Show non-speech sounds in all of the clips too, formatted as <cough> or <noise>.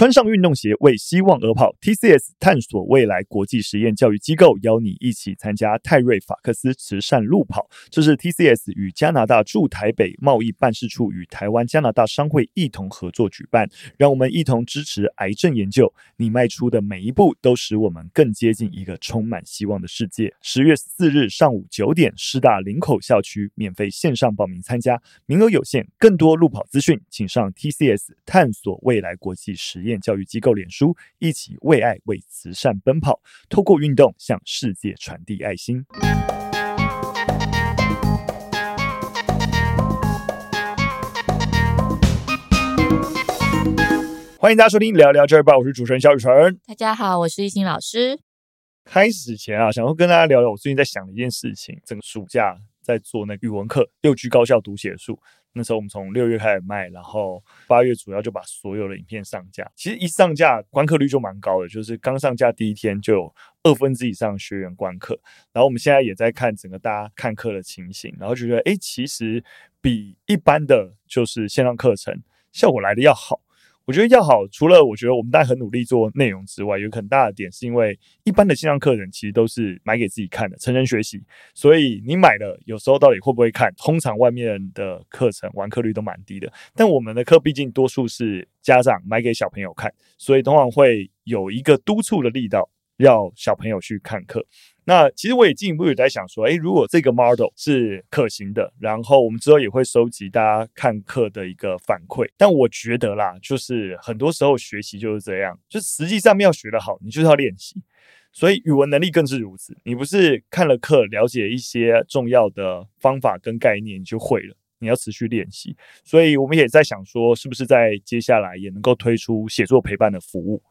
穿上运动鞋，为希望而跑。TCS 探索未来国际实验教育机构邀你一起参加泰瑞法克斯慈善路跑。这是 TCS 与加拿大驻台北贸易办事处与台湾加拿大商会一同合作举办。让我们一同支持癌症研究。你迈出的每一步，都使我们更接近一个充满希望的世界。十月四日上午九点，师大林口校区免费线上报名参加，名额有限。更多路跑资讯，请上 TCS 探索未来国际实验教育机构脸书，一起为爱、为慈善奔跑，透过运动向世界传递爱心。欢迎大家收听聊聊这儿吧，我是主持人肖雨辰。大家好，我是懿心老师。开始前啊，想要跟大家聊聊我最近在想的一件事情。整个暑假在做那个语文课，六句高效读写术。那时候我们从六月开始卖，然后八月主要就把所有的影片上架。其实一上架观课率就蛮高的，就是刚上架第一天就有二分之以上学员观课。然后我们现在也在看整个大家看课的情形，然后觉得哎，其实比一般的就是线上课程效果来的要好。我觉得要好，除了我觉得我们大家很努力做内容之外，有很大的点是因为一般的线上课程其实都是买给自己看的，成人学习，所以你买了有时候到底会不会看？通常外面的课程完课率都蛮低的，但我们的课毕竟多数是家长买给小朋友看，所以通常会有一个督促的力道，要小朋友去看课。那其实我也进一步也在想说，诶，如果这个 model 是可行的，然后我们之后也会收集大家看课的一个反馈。但我觉得啦，就是很多时候学习就是这样，就实际上面要学得好，你就是要练习。所以语文能力更是如此，你不是看了课了解一些重要的方法跟概念你就会了，你要持续练习。所以我们也在想说，是不是在接下来也能够推出写作陪伴的服务。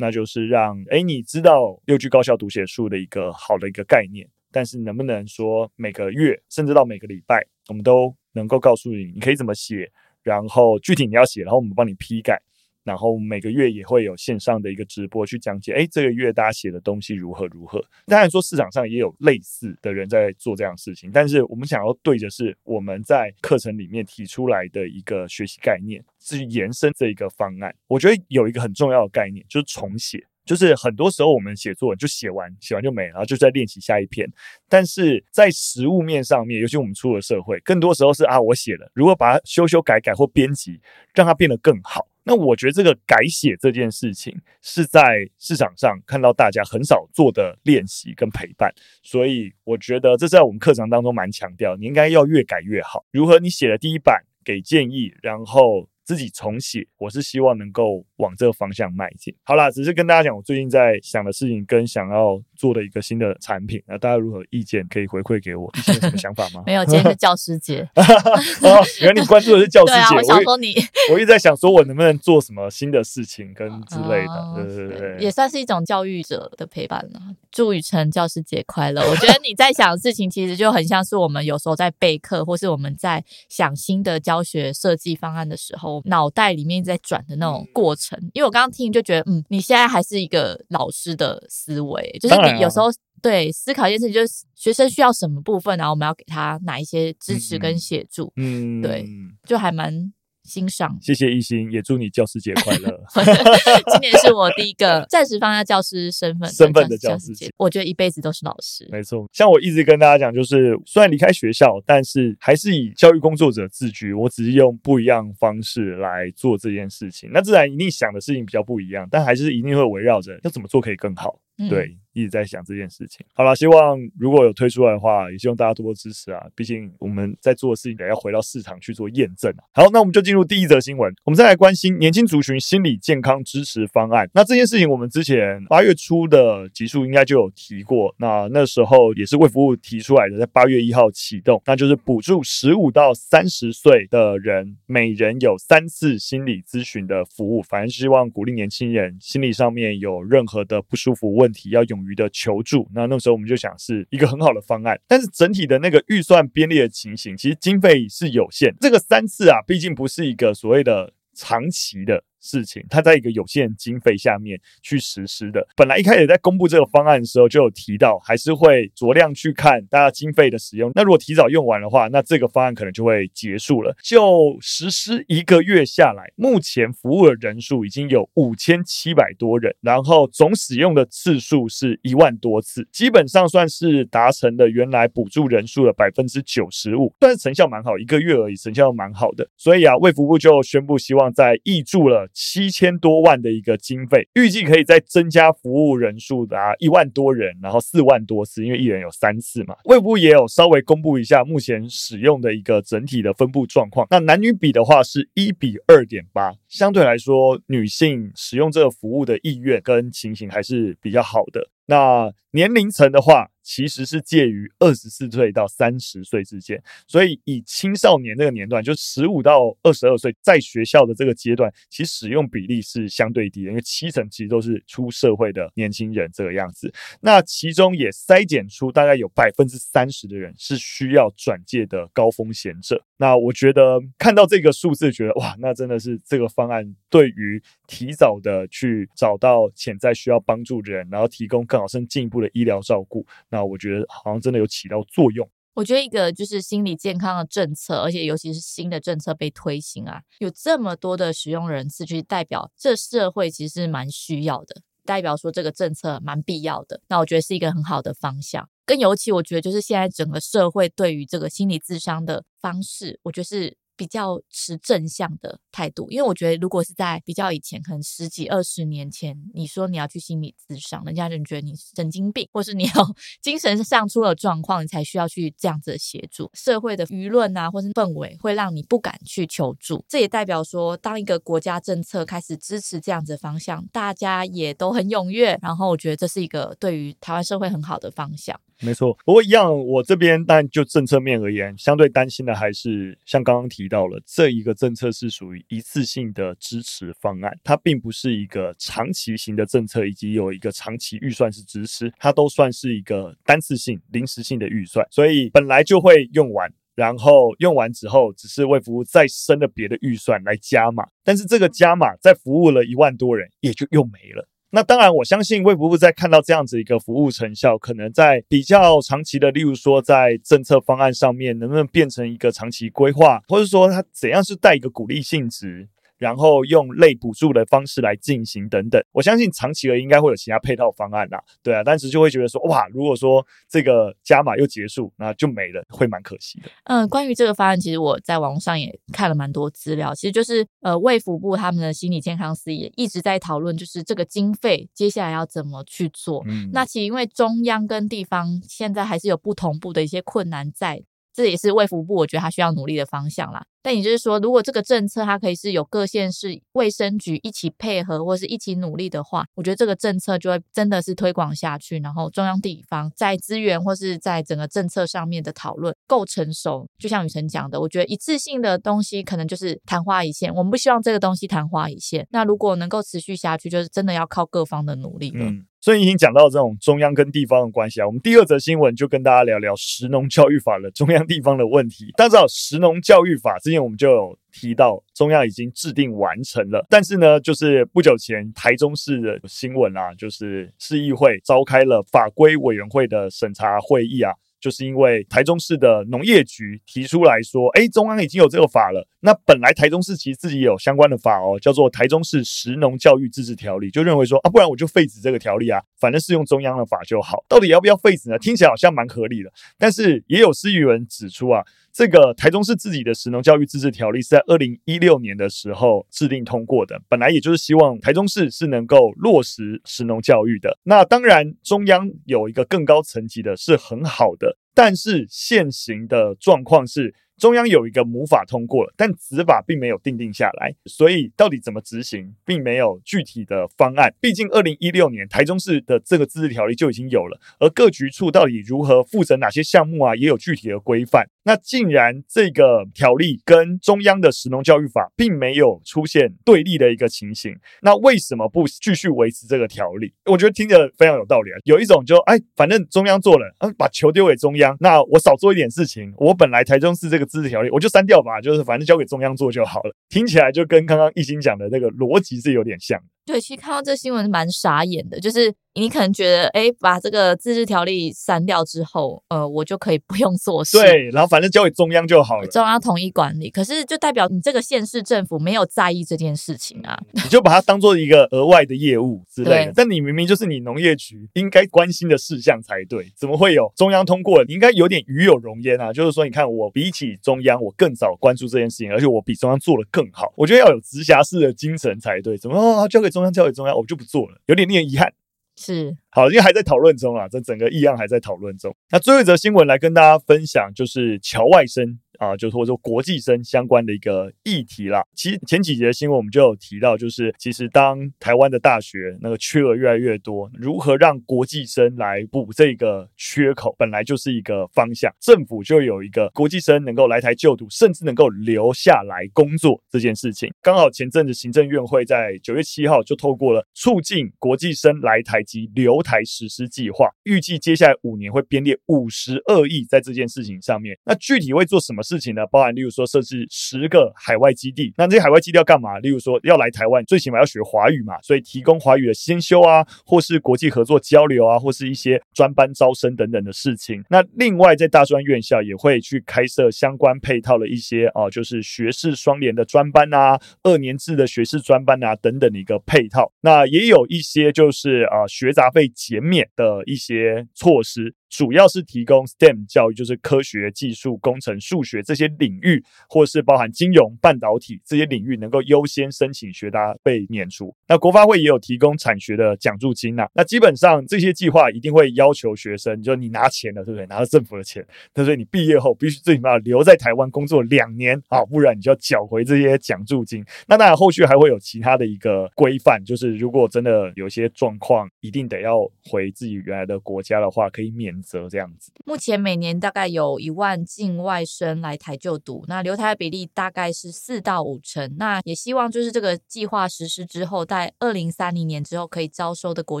那就是让哎，你知道六句高效读写术的一个好的一个概念，但是能不能说每个月甚至到每个礼拜，我们都能够告诉你你可以怎么写，然后具体你要写，然后我们帮你批改。然后每个月也会有线上的一个直播去讲解，哎，这个月大家写的东西如何如何。当然说市场上也有类似的人在做这样事情，但是我们想要对的是我们在课程里面提出来的一个学习概念，至于延伸这一个方案。我觉得有一个很重要的概念就是重写，就是很多时候我们写作文就写完，写完就没了，然后就在练习下一篇。但是在实物面上面，尤其我们出了社会，更多时候是啊，我写了，如果把它修修改改或编辑，让它变得更好。那我觉得这个改写这件事情是在市场上看到大家很少做的练习跟陪伴，所以我觉得这在我们课程当中蛮强调，你应该要越改越好。如何你写了第一版给建议，然后。自己重写，我是希望能够往这个方向迈进。好啦，只是跟大家讲我最近在想的事情跟想要做的一个新的产品，那大家如何意见可以回馈给我？有什么 <laughs> 想法吗？没有，今天是教师节。<laughs> 哦，原来你关注的是教师节。对啊，我想说你，我一直在想说我能不能做什么新的事情跟之类的。哦、对对对对，也算是一种教育者的陪伴了。祝雨辰教师节快乐！我觉得你在想的事情，其实就很像是我们有时候在备课，或是我们在想新的教学设计方案的时候。脑袋里面在转的那种过程，因为我刚刚听就觉得，嗯，你现在还是一个老师的思维，就是你有时候对思考一件事情，就是学生需要什么部分，然后我们要给他哪一些支持跟协助，嗯，对，就还蛮。欣赏，谢谢一心，也祝你教师节快乐。<laughs> 今年是我第一个暂时放下教师身份身份的教师节，我觉得一辈子都是老师。没错，像我一直跟大家讲，就是虽然离开学校，但是还是以教育工作者自居。我只是用不一样方式来做这件事情，那自然一定想的事情比较不一样，但还是一定会围绕着要怎么做可以更好。对。一直在想这件事情。好了，希望如果有推出来的话，也希望大家多多支持啊！毕竟我们在做的事情得要回到市场去做验证。好，那我们就进入第一则新闻。我们再来关心年轻族群心理健康支持方案。那这件事情我们之前八月初的集数应该就有提过。那那时候也是为服务提出来的，在八月一号启动，那就是补助十五到三十岁的人，每人有三次心理咨询的服务。反正希望鼓励年轻人心理上面有任何的不舒服问题，要勇于的求助，那那时候我们就想是一个很好的方案，但是整体的那个预算编列的情形，其实经费是有限。这个三次啊，毕竟不是一个所谓的长期的，事情，它在一个有限经费下面去实施的。本来一开始在公布这个方案的时候，就有提到还是会酌量去看大家经费的使用。那如果提早用完的话，那这个方案可能就会结束了。就实施一个月下来，目前服务的人数已经有五千七百多人，然后总使用的次数是一万多次，基本上算是达成了原来补助人数的百分之九十五，算是成效蛮好，一个月而已，成效蛮好的。所以啊，卫福部就宣布希望在挹注了。七千多万的一个经费，预计可以再增加服务人数达一万多人，然后四万多次，因为一人有三次嘛。卫部也有稍微公布一下目前使用的一个整体的分布状况。那男女比的话是一比二点八，相对来说，女性使用这个服务的意愿跟情形还是比较好的。那年龄层的话，其实是介于二十四岁到三十岁之间，所以以青少年这个年段，就十五到二十二岁，在学校的这个阶段，其实使用比例是相对低的，因为七成其实都是出社会的年轻人这个样子。那其中也筛检出大概有百分之三十的人是需要转介的高风险者。那我觉得看到这个数字，觉得哇，那真的是这个方案对于提早的去找到潜在需要帮助的人，然后提供更好、更进一步的医疗照顾，那我觉得好像真的有起到作用。我觉得一个就是心理健康的政策，而且尤其是新的政策被推行啊，有这么多的使用人次，去代表这社会其实蛮需要的，代表说这个政策蛮必要的。那我觉得是一个很好的方向。更尤其，我觉得就是现在整个社会对于这个心理智商的方式，我觉得是。比较持正向的态度，因为我觉得，如果是在比较以前，可能十几二十年前，你说你要去心理咨商，人家就觉得你是神经病，或是你要 <laughs> 精神上出了状况，你才需要去这样子的协助。社会的舆论啊，或是氛围，会让你不敢去求助。这也代表说，当一个国家政策开始支持这样子的方向，大家也都很踊跃。然后，我觉得这是一个对于台湾社会很好的方向。没错，不过一样，我这边但就政策面而言，相对担心的还是像刚刚提到了，这一个政策是属于一次性的支持方案，它并不是一个长期型的政策，以及有一个长期预算是支持，它都算是一个单次性、临时性的预算，所以本来就会用完，然后用完之后，只是为服务再生了别的预算来加码，但是这个加码在服务了一万多人，也就又没了。那当然，我相信卫福部在看到这样子一个服务成效，可能在比较长期的，例如说在政策方案上面，能不能变成一个长期规划，或者说它怎样是带一个鼓励性质。然后用类补助的方式来进行等等，我相信长期而应该会有其他配套方案啦，对啊，但是就会觉得说，哇，如果说这个加码又结束，那就没了，会蛮可惜的。嗯，关于这个方案，其实我在网络上也看了蛮多资料，其实就是呃，卫福部他们的心理健康司也一直在讨论，就是这个经费接下来要怎么去做。嗯，那其实因为中央跟地方现在还是有不同步的一些困难在，这也是卫福部我觉得他需要努力的方向啦。但也就是说，如果这个政策它可以是有各县市卫生局一起配合，或是一起努力的话，我觉得这个政策就会真的是推广下去，然后中央地方在资源或是在整个政策上面的讨论够成熟。就像雨辰讲的，我觉得一次性的东西可能就是昙花一现，我们不希望这个东西昙花一现。那如果能够持续下去，就是真的要靠各方的努力了。嗯，所以已经讲到这种中央跟地方的关系啊，我们第二则新闻就跟大家聊聊食农教育法的中央地方的问题。大家知道食农教育法之前我们就有提到，中央已经制定完成了，但是呢，就是不久前台中市的新闻啊，就是市议会召开了法规委员会的审查会议啊。就是因为台中市的农业局提出来说，哎，中央已经有这个法了。那本来台中市其实自己也有相关的法哦，叫做《台中市食农教育自治条例》，就认为说啊，不然我就废止这个条例啊，反正是用中央的法就好。到底要不要废止呢？听起来好像蛮合理的，但是也有市议员指出啊。这个台中市自己的食农教育自治条例是在二零一六年的时候制定通过的，本来也就是希望台中市是能够落实食农教育的。那当然，中央有一个更高层级的是很好的，但是现行的状况是。中央有一个母法通过了，但子法并没有定定下来，所以到底怎么执行，并没有具体的方案。毕竟二零一六年台中市的这个自治条例就已经有了，而各局处到底如何负责哪些项目啊，也有具体的规范。那既然这个条例跟中央的实农教育法并没有出现对立的一个情形，那为什么不继续维持这个条例？我觉得听着非常有道理啊。有一种就哎，反正中央做了，嗯，把球丢给中央，那我少做一点事情。我本来台中市这个。自治条例，我就删掉吧，就是反正交给中央做就好了。听起来就跟刚刚易鑫讲的那个逻辑是有点像。对，其实看到这新闻蛮傻眼的，就是你可能觉得，哎，把这个自治条例删掉之后，呃，我就可以不用做事，对，然后反正交给中央就好了，中央统一管理。可是就代表你这个县市政府没有在意这件事情啊，你就把它当做一个额外的业务之类的。但你明明就是你农业局应该关心的事项才对，怎么会有中央通过？你应该有点与有容焉啊，就是说，你看我比起中央，我更早关注这件事情，而且我比中央做的更好。我觉得要有直辖市的精神才对。怎么哦，交给中央，交给中央，我就。不做了，有点令人遗憾。是。好，因为还在讨论中啊，这整个议案还在讨论中。那最后一则新闻来跟大家分享，就是乔外生啊，就是或者说国际生相关的一个议题啦。其实前几节新闻我们就有提到，就是其实当台湾的大学那个缺额越来越多，如何让国际生来补这个缺口，本来就是一个方向。政府就有一个国际生能够来台就读，甚至能够留下来工作这件事情。刚好前阵子行政院会在九月七号就透过了促进国际生来台及留台实施计划，预计接下来五年会编列五十二亿在这件事情上面。那具体会做什么事情呢？包含例如说设置十个海外基地。那这些海外基地要干嘛？例如说要来台湾，最起码要学华语嘛，所以提供华语的先修啊，或是国际合作交流啊，或是一些专班招生等等的事情。那另外在大专院校也会去开设相关配套的一些哦、就是学士双联的专班啊，二年制的学士专班啊等等的一个配套。那也有一些就是啊、呃、学杂费。减免的一些措施。主要是提供 STEM 教育，就是科学、技术、工程、数学这些领域，或是包含金融、半导体这些领域，能够优先申请学杂费免除。那国发会也有提供产学的奖助金呐、那基本上这些计划一定会要求学生，就你拿钱了，对不对？拿了政府的钱，但是你毕业后必须最起码留在台湾工作两年啊，不然你就要缴回这些奖助金。那当然后续还会有其他的一个规范，就是如果真的有些状况，一定得要回自己原来的国家的话，可以免。则这样子，目前每年大概有一万境外生来台就读，那留台的比例大概是四到五成。那也希望就是这个计划实施之后，在二零三零年之后，可以招收的国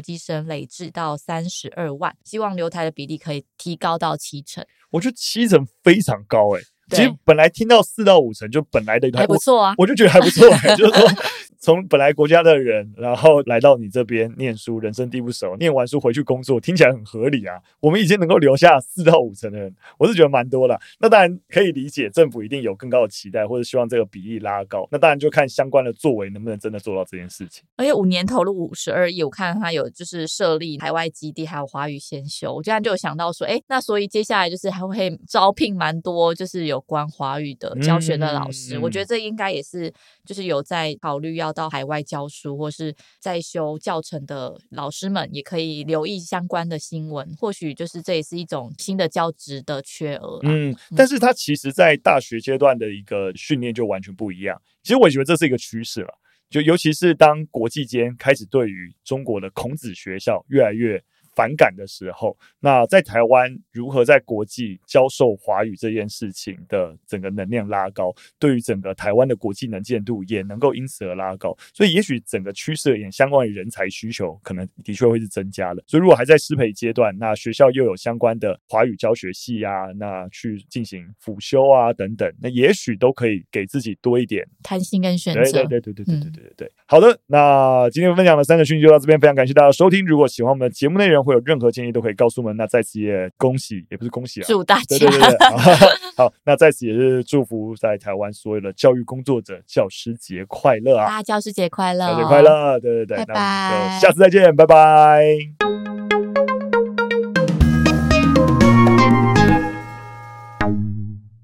际生累至到三十二万，希望留台的比例可以提高到七成。我觉得七成非常高哎、其实本来听到四到五成就本来的还不错啊我，我就觉得还不错 <laughs> 就是说。从本来国家的人，然后来到你这边念书，人生地不熟，念完书回去工作，听起来很合理啊。我们已经能够留下四到五成的人，我是觉得蛮多了。那当然可以理解，政府一定有更高的期待，或者希望这个比例拉高。那当然就看相关的作为能不能真的做到这件事情。而且五年投入五十二亿，我看他有就是设立海外基地，还有华语先修。我这样就有想到说，哎，那所以接下来就是还会招聘蛮多，就是有关华语的教学的老师。嗯、我觉得这应该也是就是有在考虑要到海外教。书或是在修教程的老师们也可以留意相关的新闻，或许就是这也是一种新的教职的缺额。嗯，但是它其实，在大学阶段的一个训练就完全不一样。其实我觉得这是一个趋势了，就尤其是当国际间开始对于中国的孔子学校越来越。反感的时候，那在台湾如何在国际教授华语这件事情的整个能量拉高，对于整个台湾的国际能见度也能够因此而拉高。所以，也许整个趋势而言，相关于人才需求可能的确会是增加了。所以，如果还在师培阶段，那学校又有相关的华语教学系啊，那去进行辅修啊等等，那也许都可以给自己多一点弹性跟选择。对对对对对对对对对对。嗯、好的，那今天分享的三个讯息就到这边，非常感谢大家收听。如果喜欢我们的节目内容，会有任何建议都可以告诉我们。那在此也恭喜，也不是恭喜啊，祝大家。对对对对 <laughs> 好，那在此也是祝福在台湾所有的教育工作者教师节快乐啊！大家教师节快乐，教师节快乐！对对对，拜拜，那我们就下次再见，拜拜。